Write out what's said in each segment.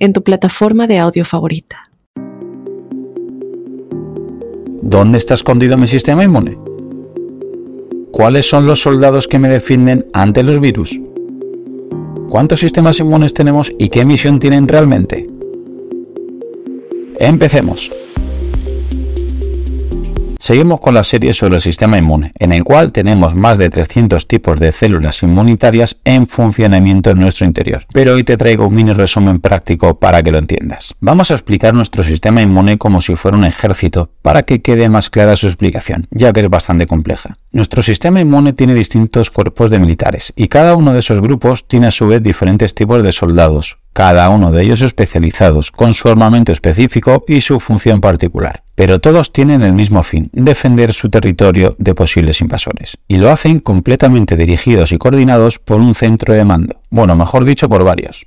en tu plataforma de audio favorita. ¿Dónde está escondido mi sistema inmune? ¿Cuáles son los soldados que me defienden ante los virus? ¿Cuántos sistemas inmunes tenemos y qué misión tienen realmente? Empecemos. Seguimos con la serie sobre el sistema inmune, en el cual tenemos más de 300 tipos de células inmunitarias en funcionamiento en nuestro interior. Pero hoy te traigo un mini resumen práctico para que lo entiendas. Vamos a explicar nuestro sistema inmune como si fuera un ejército para que quede más clara su explicación, ya que es bastante compleja. Nuestro sistema inmune tiene distintos cuerpos de militares y cada uno de esos grupos tiene a su vez diferentes tipos de soldados, cada uno de ellos especializados, con su armamento específico y su función particular. Pero todos tienen el mismo fin, defender su territorio de posibles invasores. Y lo hacen completamente dirigidos y coordinados por un centro de mando. Bueno, mejor dicho, por varios.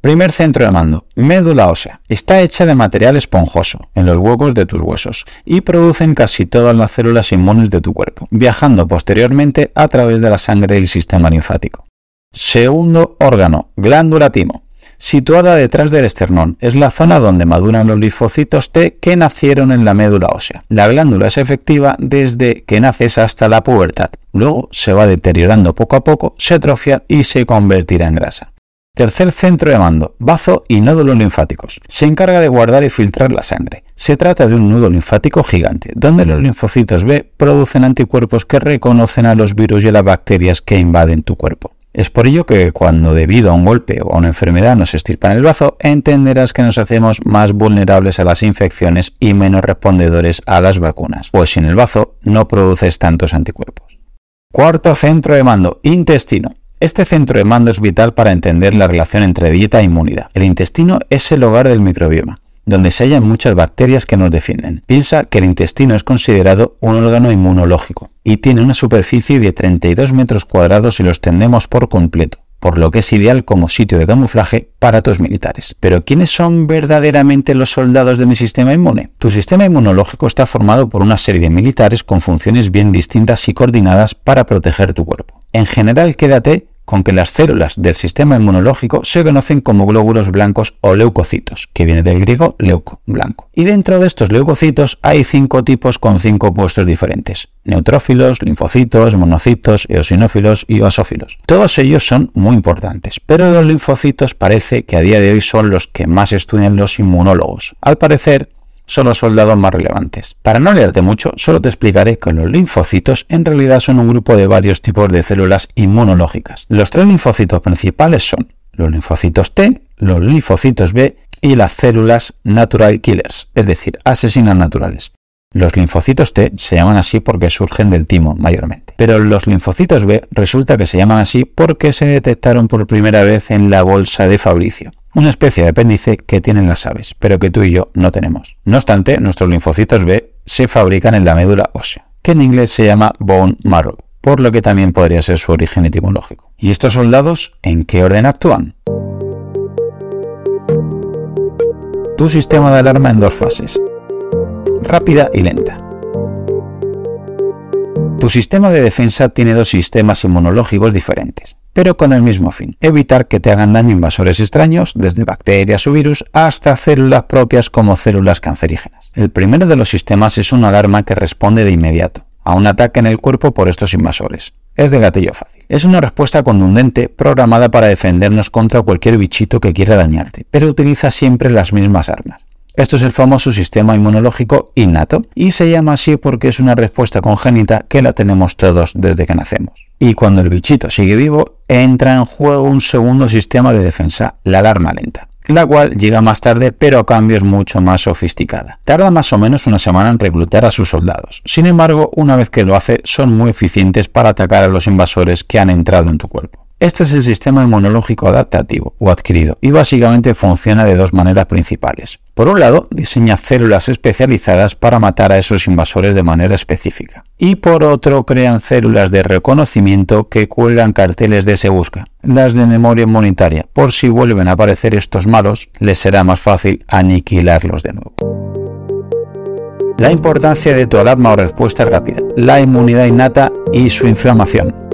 Primer centro de mando, médula ósea. Está hecha de material esponjoso, en los huecos de tus huesos, y producen casi todas las células inmunes de tu cuerpo, viajando posteriormente a través de la sangre y el sistema linfático. Segundo órgano, glándula timo situada detrás del esternón. Es la zona donde maduran los linfocitos T que nacieron en la médula ósea. La glándula es efectiva desde que naces hasta la pubertad. Luego se va deteriorando poco a poco, se atrofia y se convertirá en grasa. Tercer centro de mando, bazo y nódulos linfáticos. Se encarga de guardar y filtrar la sangre. Se trata de un nudo linfático gigante, donde los linfocitos B producen anticuerpos que reconocen a los virus y a las bacterias que invaden tu cuerpo. Es por ello que cuando debido a un golpe o a una enfermedad nos estirpan el brazo, entenderás que nos hacemos más vulnerables a las infecciones y menos respondedores a las vacunas, pues sin el bazo no produces tantos anticuerpos. Cuarto centro de mando, intestino. Este centro de mando es vital para entender la relación entre dieta e inmunidad. El intestino es el hogar del microbioma donde se hallan muchas bacterias que nos defienden. Piensa que el intestino es considerado un órgano inmunológico y tiene una superficie de 32 metros cuadrados si lo extendemos por completo por lo que es ideal como sitio de camuflaje para tus militares. Pero ¿quiénes son verdaderamente los soldados de mi sistema inmune? Tu sistema inmunológico está formado por una serie de militares con funciones bien distintas y coordinadas para proteger tu cuerpo. En general, quédate con que las células del sistema inmunológico se conocen como glóbulos blancos o leucocitos, que viene del griego leuco, blanco. Y dentro de estos leucocitos hay cinco tipos con cinco puestos diferentes. Neutrófilos, linfocitos, monocitos, eosinófilos y basófilos. Todos ellos son muy importantes, pero los linfocitos parece que a día de hoy son los que más estudian los inmunólogos. Al parecer, son los soldados más relevantes. Para no leerte mucho, solo te explicaré que los linfocitos en realidad son un grupo de varios tipos de células inmunológicas. Los tres linfocitos principales son los linfocitos T, los linfocitos B y las células natural killers, es decir, asesinas naturales. Los linfocitos T se llaman así porque surgen del timo mayormente. Pero los linfocitos B resulta que se llaman así porque se detectaron por primera vez en la bolsa de Fabricio una especie de apéndice que tienen las aves, pero que tú y yo no tenemos. No obstante, nuestros linfocitos B se fabrican en la médula ósea, que en inglés se llama bone marrow, por lo que también podría ser su origen etimológico. ¿Y estos soldados en qué orden actúan? Tu sistema de alarma en dos fases, rápida y lenta. Tu sistema de defensa tiene dos sistemas inmunológicos diferentes pero con el mismo fin, evitar que te hagan daño invasores extraños, desde bacterias o virus hasta células propias como células cancerígenas. El primero de los sistemas es una alarma que responde de inmediato a un ataque en el cuerpo por estos invasores. Es de gatillo fácil. Es una respuesta contundente programada para defendernos contra cualquier bichito que quiera dañarte, pero utiliza siempre las mismas armas. Esto es el famoso sistema inmunológico innato y se llama así porque es una respuesta congénita que la tenemos todos desde que nacemos. Y cuando el bichito sigue vivo, entra en juego un segundo sistema de defensa, la alarma lenta, la cual llega más tarde pero a cambio es mucho más sofisticada. Tarda más o menos una semana en reclutar a sus soldados. Sin embargo, una vez que lo hace, son muy eficientes para atacar a los invasores que han entrado en tu cuerpo. Este es el sistema inmunológico adaptativo o adquirido y básicamente funciona de dos maneras principales. Por un lado, diseña células especializadas para matar a esos invasores de manera específica. Y por otro, crean células de reconocimiento que cuelgan carteles de se busca, las de memoria inmunitaria. Por si vuelven a aparecer estos malos, les será más fácil aniquilarlos de nuevo. La importancia de tu alarma o respuesta rápida, la inmunidad innata y su inflamación.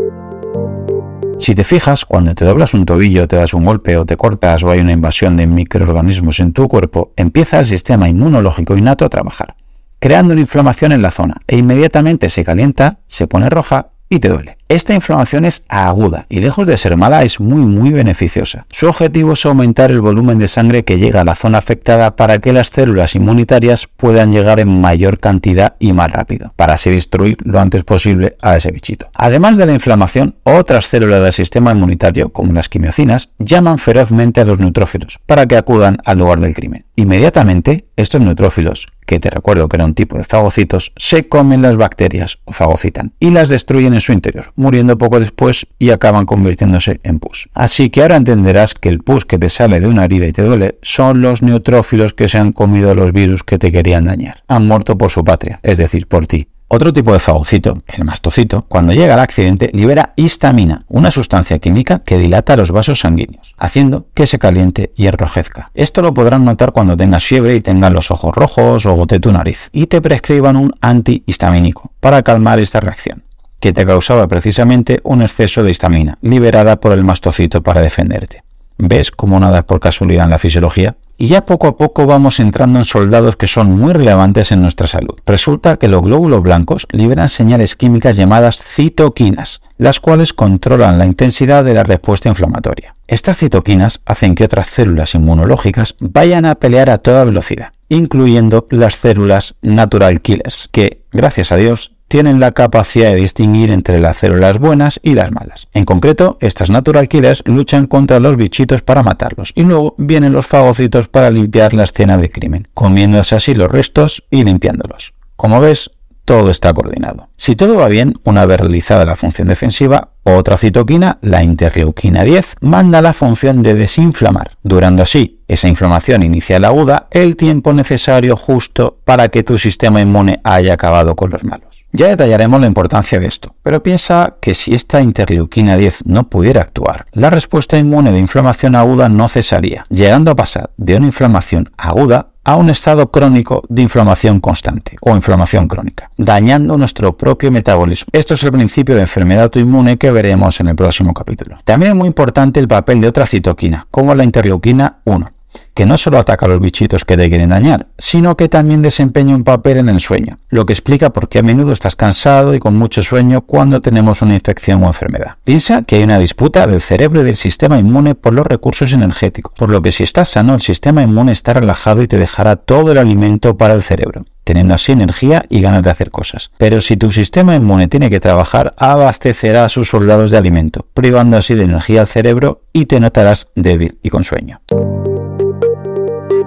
Si te fijas, cuando te doblas un tobillo, te das un golpe o te cortas o hay una invasión de microorganismos en tu cuerpo, empieza el sistema inmunológico innato a trabajar, creando una inflamación en la zona e inmediatamente se calienta, se pone roja y te duele. Esta inflamación es aguda y lejos de ser mala es muy muy beneficiosa. Su objetivo es aumentar el volumen de sangre que llega a la zona afectada para que las células inmunitarias puedan llegar en mayor cantidad y más rápido, para así destruir lo antes posible a ese bichito. Además de la inflamación, otras células del sistema inmunitario, como las quimiocinas, llaman ferozmente a los neutrófilos para que acudan al lugar del crimen. Inmediatamente, estos neutrófilos, que te recuerdo que era un tipo de fagocitos, se comen las bacterias o fagocitan y las destruyen en su interior muriendo poco después y acaban convirtiéndose en pus. Así que ahora entenderás que el pus que te sale de una herida y te duele son los neutrófilos que se han comido los virus que te querían dañar. Han muerto por su patria, es decir, por ti. Otro tipo de fagocito, el mastocito, cuando llega al accidente libera histamina, una sustancia química que dilata los vasos sanguíneos, haciendo que se caliente y enrojezca. Esto lo podrán notar cuando tengas fiebre y tengas los ojos rojos o gote tu nariz, y te prescriban un antihistamínico para calmar esta reacción que te causaba precisamente un exceso de histamina, liberada por el mastocito para defenderte. ¿Ves cómo nada es por casualidad en la fisiología? Y ya poco a poco vamos entrando en soldados que son muy relevantes en nuestra salud. Resulta que los glóbulos blancos liberan señales químicas llamadas citoquinas, las cuales controlan la intensidad de la respuesta inflamatoria. Estas citoquinas hacen que otras células inmunológicas vayan a pelear a toda velocidad, incluyendo las células natural killers, que, gracias a Dios, tienen la capacidad de distinguir entre las células buenas y las malas. En concreto, estas natural killers luchan contra los bichitos para matarlos y luego vienen los fagocitos para limpiar la escena del crimen, comiéndose así los restos y limpiándolos. Como ves, todo está coordinado. Si todo va bien, una vez realizada la función defensiva, otra citoquina, la interleuquina 10, manda la función de desinflamar, durando así esa inflamación inicial aguda el tiempo necesario justo para que tu sistema inmune haya acabado con los malos. Ya detallaremos la importancia de esto, pero piensa que si esta interleuquina 10 no pudiera actuar, la respuesta inmune de inflamación aguda no cesaría, llegando a pasar de una inflamación aguda a un estado crónico de inflamación constante o inflamación crónica, dañando nuestro propio metabolismo. Esto es el principio de enfermedad autoinmune que veremos en el próximo capítulo. También es muy importante el papel de otra citoquina, como la interleuquina 1 que no solo ataca a los bichitos que te quieren dañar, sino que también desempeña un papel en el sueño, lo que explica por qué a menudo estás cansado y con mucho sueño cuando tenemos una infección o enfermedad. Piensa que hay una disputa del cerebro y del sistema inmune por los recursos energéticos, por lo que si estás sano el sistema inmune está relajado y te dejará todo el alimento para el cerebro teniendo así energía y ganas de hacer cosas. Pero si tu sistema inmune tiene que trabajar, abastecerá a sus soldados de alimento, privando así de energía al cerebro y te notarás débil y con sueño.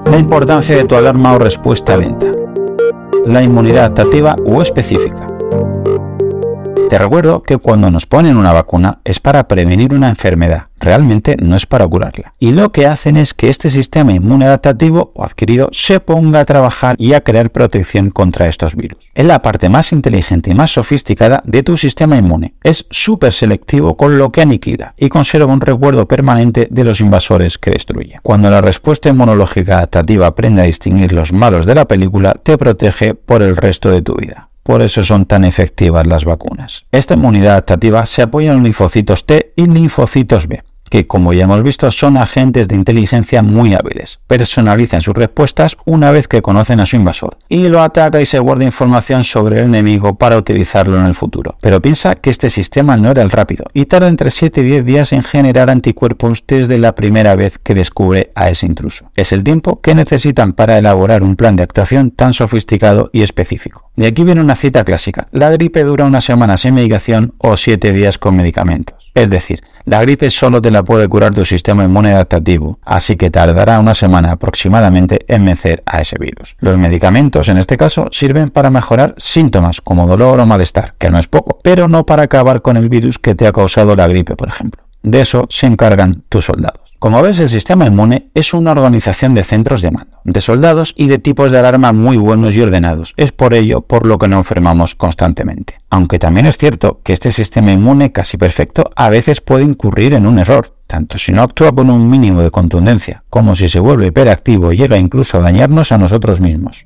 La importancia de tu alarma o respuesta lenta. La inmunidad adaptativa o específica. Te recuerdo que cuando nos ponen una vacuna es para prevenir una enfermedad, realmente no es para curarla. Y lo que hacen es que este sistema inmune adaptativo o adquirido se ponga a trabajar y a crear protección contra estos virus. Es la parte más inteligente y más sofisticada de tu sistema inmune. Es súper selectivo con lo que aniquila y conserva un recuerdo permanente de los invasores que destruye. Cuando la respuesta inmunológica adaptativa aprende a distinguir los malos de la película, te protege por el resto de tu vida. Por eso son tan efectivas las vacunas. Esta inmunidad adaptativa se apoya en linfocitos T y linfocitos B que como ya hemos visto son agentes de inteligencia muy hábiles. Personalizan sus respuestas una vez que conocen a su invasor y lo ataca y se guarda información sobre el enemigo para utilizarlo en el futuro. Pero piensa que este sistema no era el rápido y tarda entre 7 y 10 días en generar anticuerpos desde la primera vez que descubre a ese intruso. Es el tiempo que necesitan para elaborar un plan de actuación tan sofisticado y específico. De aquí viene una cita clásica. La gripe dura una semana sin medicación o 7 días con medicamentos. Es decir, la gripe solo te la puede curar tu sistema inmune adaptativo, así que tardará una semana aproximadamente en vencer a ese virus. Los medicamentos en este caso sirven para mejorar síntomas como dolor o malestar, que no es poco, pero no para acabar con el virus que te ha causado la gripe, por ejemplo. De eso se encargan tus soldados. Como ves, el sistema inmune es una organización de centros de mando, de soldados y de tipos de alarma muy buenos y ordenados. Es por ello por lo que no enfermamos constantemente. Aunque también es cierto que este sistema inmune casi perfecto a veces puede incurrir en un error, tanto si no actúa con un mínimo de contundencia, como si se vuelve hiperactivo y llega incluso a dañarnos a nosotros mismos.